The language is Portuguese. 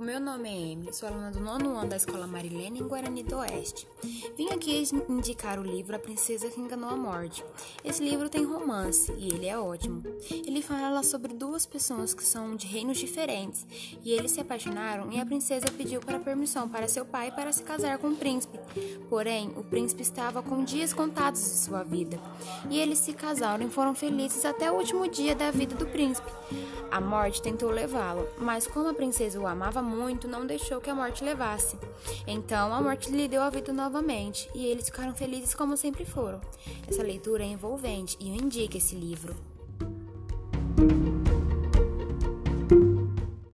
Meu nome é Emily, sou aluna do nono ano da Escola Marilene em Guarani do Oeste. Vim aqui indicar o livro A Princesa que Enganou a Morte. Esse livro tem romance e ele é ótimo. Ele fala sobre duas pessoas que são de reinos diferentes e eles se apaixonaram e a princesa pediu para permissão para seu pai para se casar com o príncipe. Porém, o príncipe estava com dias contados de sua vida e eles se casaram e foram felizes até o último dia da vida do príncipe. A morte tentou levá-lo, mas como a princesa o amava muito, não deixou que a morte levasse. Então a morte lhe deu a vida novamente e eles ficaram felizes como sempre foram. Essa leitura é envolvente e eu indico esse livro.